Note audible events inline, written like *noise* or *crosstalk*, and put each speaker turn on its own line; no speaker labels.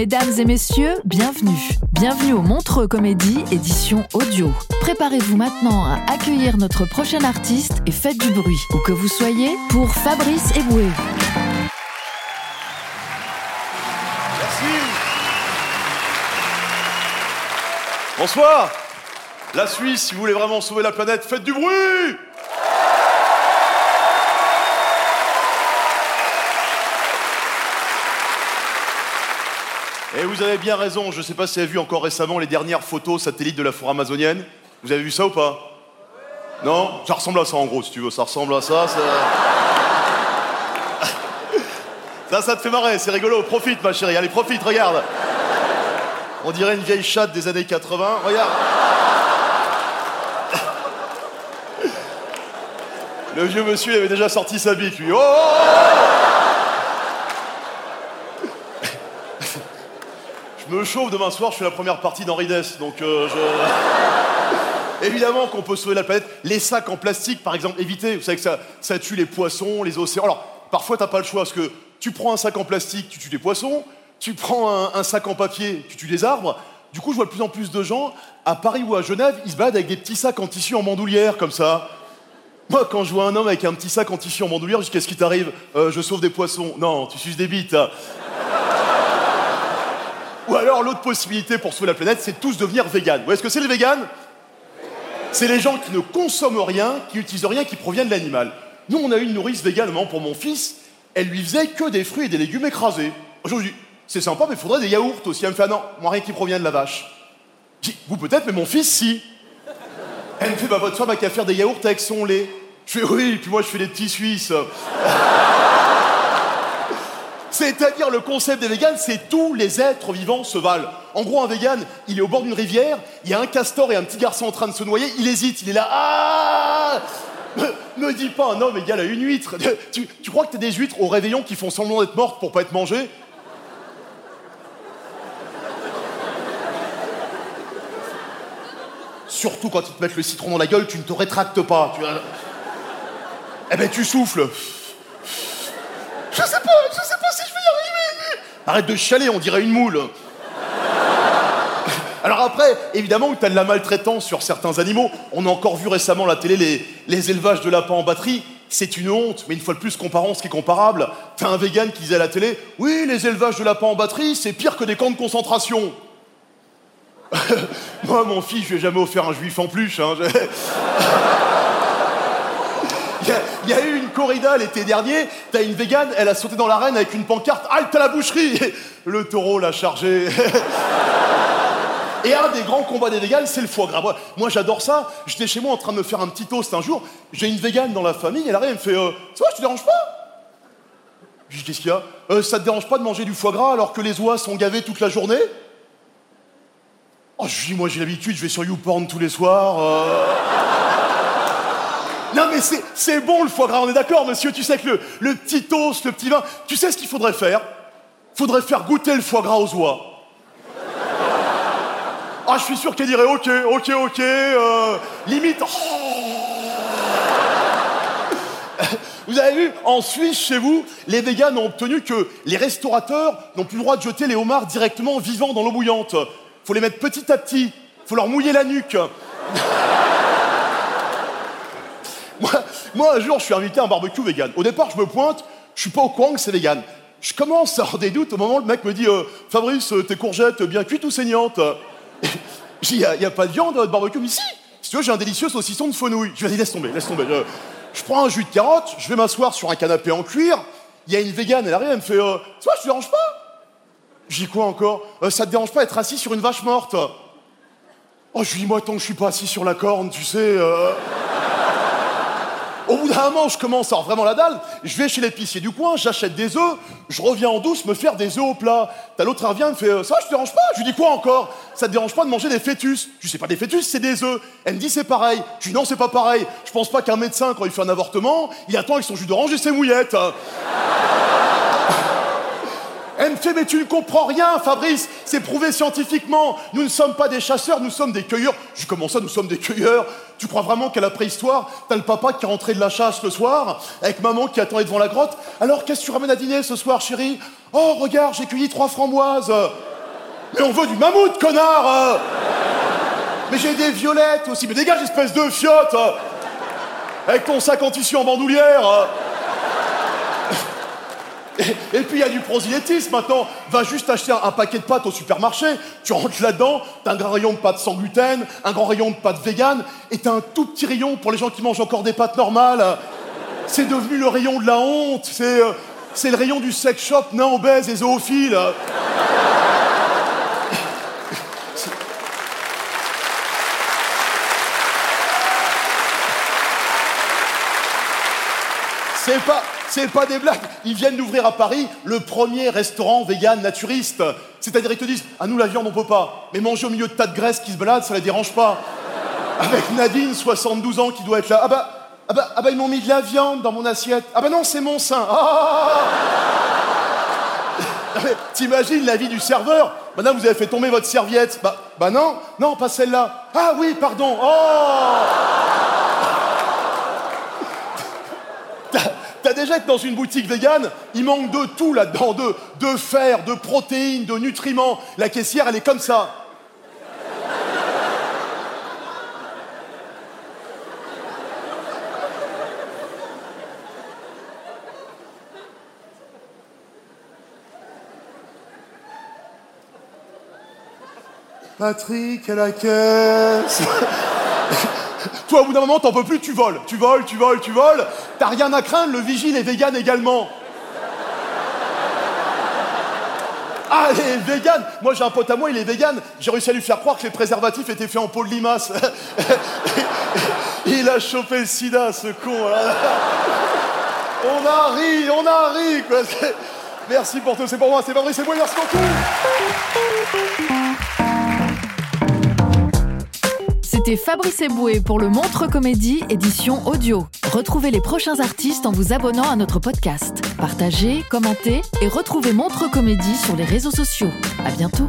Mesdames et messieurs, bienvenue. Bienvenue au Montreux Comédie, édition audio. Préparez-vous maintenant à accueillir notre prochain artiste et faites du bruit, où que vous soyez, pour Fabrice Eboué.
Bonsoir La Suisse, si vous voulez vraiment sauver la planète, faites du bruit vous avez bien raison, je ne sais pas si vous avez vu encore récemment les dernières photos satellites de la forêt amazonienne. Vous avez vu ça ou pas? Non? Ça ressemble à ça en gros, si tu veux, ça ressemble à ça. *laughs* Ça, ça, te fait marrer, c'est rigolo. Profite, ma chérie, allez, profite, regarde. On dirait une vieille chatte des années 80. Regarde. *laughs* Le vieux monsieur avait déjà sorti sa bite, lui. Oh, oh, oh me chauffe demain soir, je fais la première partie d'Henri Dess, donc euh, je... *laughs* Évidemment qu'on peut sauver la planète. Les sacs en plastique, par exemple, évitez. Vous savez que ça, ça tue les poissons, les océans. Alors, parfois, t'as pas le choix, parce que tu prends un sac en plastique, tu tues des poissons. Tu prends un, sac en papier, tu tues des arbres. Du coup, je vois de plus en plus de gens, à Paris ou à Genève, ils se baladent avec des petits sacs en tissu en bandoulière, comme ça. Moi, quand je vois un homme avec un petit sac en tissu en bandoulière, je dis Qu'est-ce qui t'arrive? Euh, Je sauve des poissons. Non, tu suces des bites. Ou alors, l'autre possibilité pour sauver la planète, c'est tous devenir vegan. Vous voyez ce que c'est les véganes? C'est les gens qui ne consomment rien, qui n'utilisent rien qui provient de l'animal. Nous, on a eu une nourrice végane pour mon fils. Elle lui faisait que des fruits et des légumes écrasés. Dis C'est sympa, mais il faudrait des yaourts aussi. Elle me fait Ah non, moi rien qui provient de la vache. Je dis, Vous peut-être, mais mon fils, si. Elle me fait Bah, votre femme a qu'à faire des yaourts avec son lait. Je fais Oui, puis moi, je fais des petits Suisses. C'est-à-dire le concept des véganes, c'est tous les êtres vivants se valent. En gros, un vegan, il est au bord d'une rivière, il y a un castor et un petit garçon en train de se noyer, il hésite, il est là. Ah me, me dis pas un homme égal à une huître. *laughs* Tu, crois que t'as des huîtres au réveillon qui font semblant d'être mortes pour pas être mangées Surtout quand ils te mettent le citron dans la gueule, tu ne te rétractes pas. Eh ben tu souffles. Je sais pas, je sais pas si je vais y arriver. Arrête de chialer, on dirait une moule. Alors après, évidemment, tu as de la maltraitance sur certains animaux. On a encore vu récemment la télé les, les élevages de lapins en batterie. C'est une honte, mais une fois de plus, comparons ce qui est comparable. T'as un vegan qui disait à la télé Oui, les élevages de lapins en batterie, c'est pire que des camps de concentration. *laughs* Moi, mon fils, je lui ai jamais offert un juif en plus. hein. *laughs* Il y, a, eu une corrida l'été dernier, t'as une végane, elle a sauté dans l'arène avec une pancarte Halte à la boucherie *laughs* Le taureau l'a chargé. *laughs* Et un des grands combats des véganes, c'est le foie gras. Moi, j'adore ça. J'étais chez moi en train de me faire un petit toast un jour. J'ai une végane dans la famille, elle arrive, elle me fait euh, Ça je te dérange pas? Je dis Qu'est-ce qu'il y a? Euh, Ça te dérange pas de manger du foie gras alors que les oies sont gavées toute la journée? Oh, je dis Moi, j'ai l'habitude, je vais sur YouPorn tous les soirs. euh. Mais c'est, bon le foie gras, on est d'accord monsieur, tu sais que le, le petit toast, le petit vin, tu sais ce qu'il faudrait faire? Faudrait faire goûter le foie gras aux oies. Ah je suis sûr qu'elle dirait ok, ok, ok, euh, limite... Vous avez vu, en Suisse, chez vous, les véganes ont obtenu que les restaurateurs n'ont plus le droit de jeter les homards directement vivants dans l'eau bouillante. Faut les mettre petit à petit, faut leur mouiller la nuque. Moi, un jour, je suis invité à un barbecue vegan. Au départ, je me pointe, je suis pas au courant que c'est vegan. Je commence à avoir des doutes au moment où le mec me dit euh, Fabrice, euh, tes courgettes bien cuites ou saignantes J'ai dit, il n'y a, pas de viande dans votre barbecue Mais si Si tu veux, j'ai un délicieux saucisson de fenouil. Je lui ai dit, laisse tomber, laisse tomber. Je, je prends un jus de carotte, je vais m'asseoir sur un canapé en cuir. Il y a une végane, elle arrive, elle me fait euh, Ça, je te dérange pas dis quoi encore Euh, Ça te dérange pas d'être assis sur une vache morte Oh, je lui dis, moi, tant que je suis pas assis sur la corne, tu sais. Au bout d'un moment, je commence à avoir vraiment la dalle. Je vais chez l'épicier du coin, j'achète des œufs, je reviens en douce me faire des œufs au plat. T'as l'autre qui revient, me fait euh, Ça, je te dérange pas? Je lui dis quoi encore? Ça te dérange pas de manger des fœtus? Je C'est pas des fœtus, c'est des œufs. Elle me dit C'est pareil. Je dis Non, c'est pas pareil. Je pense pas qu'un médecin, quand il fait un avortement, il attend avec son jus d'orange et ses mouillettes. *laughs* Elle me fait, mais tu ne comprends rien, Fabrice. C'est prouvé scientifiquement. Nous ne sommes pas des chasseurs, nous sommes des cueilleurs. Je dis, comment ça, nous sommes des cueilleurs? Tu crois vraiment qu'à la préhistoire, t'as le papa qui est rentré de la chasse le soir, avec maman qui attendait devant la grotte? Alors, qu'est-ce que tu ramènes à dîner ce soir, chérie? Oh, regarde, j'ai cueilli trois framboises. Mais on veut du mammouth, connard Mais j'ai des violettes aussi. Mais dégage, espèce de fiotte Avec ton sac en tissu en bandoulière et, puis il y a du prosélytisme maintenant. Va juste acheter un, paquet de pâtes au supermarché, tu rentres là-dedans, t'as un grand rayon de pâtes sans gluten, un grand rayon de pâtes vegan, et t'as un tout petit rayon pour les gens qui mangent encore des pâtes normales. C'est devenu le rayon de la honte, c'est euh, le rayon du sex shop nain obèse et zoophile. C'est pas, c'est pas des blagues. Ils viennent d'ouvrir à Paris le premier restaurant vegan naturiste. C'est-à-dire, ils te disent Ah, nous, la viande, on peut pas. Mais manger au milieu de tas de graisse qui se baladent, ça les dérange pas. Avec Nadine, 72 ans, qui doit être là. Ah bah, ah bah, ah bah ils m'ont mis de la viande dans mon assiette. Ah bah non, c'est mon sein. Ah *laughs* mais T'imagines la vie du serveur? Madame, vous avez fait tomber votre serviette. Bah, bah non, non, pas celle-là. Ah oui, pardon. Oh T'as- déjà été dans une boutique végane, il manque de tout là-dedans, de, de fer, de protéines, de nutriments. La caissière, elle est comme ça. Patrick à la caisse. *laughs* Toi, au bout d'un moment, t'en peux plus, tu voles. Tu voles, tu voles, tu voles. T'as rien à craindre, le vigile est vegan également. *laughs* Ah, il est vegan Moi, j'ai un pote à moi, il est vegan. J'ai réussi à lui faire croire que les préservatifs étaient faits en peau de limace. *laughs* il a chopé le sida, ce con. On a ri, on a ri, Merci pour tout, c'est pour moi, c'est Fabrice, c'est moi, merci beaucoup.
Fabrice Eboué pour le Montre Comédie édition audio. Retrouvez les prochains artistes en vous abonnant à notre podcast. Partagez, commentez et retrouvez Montre Comédie sur les réseaux sociaux. À bientôt.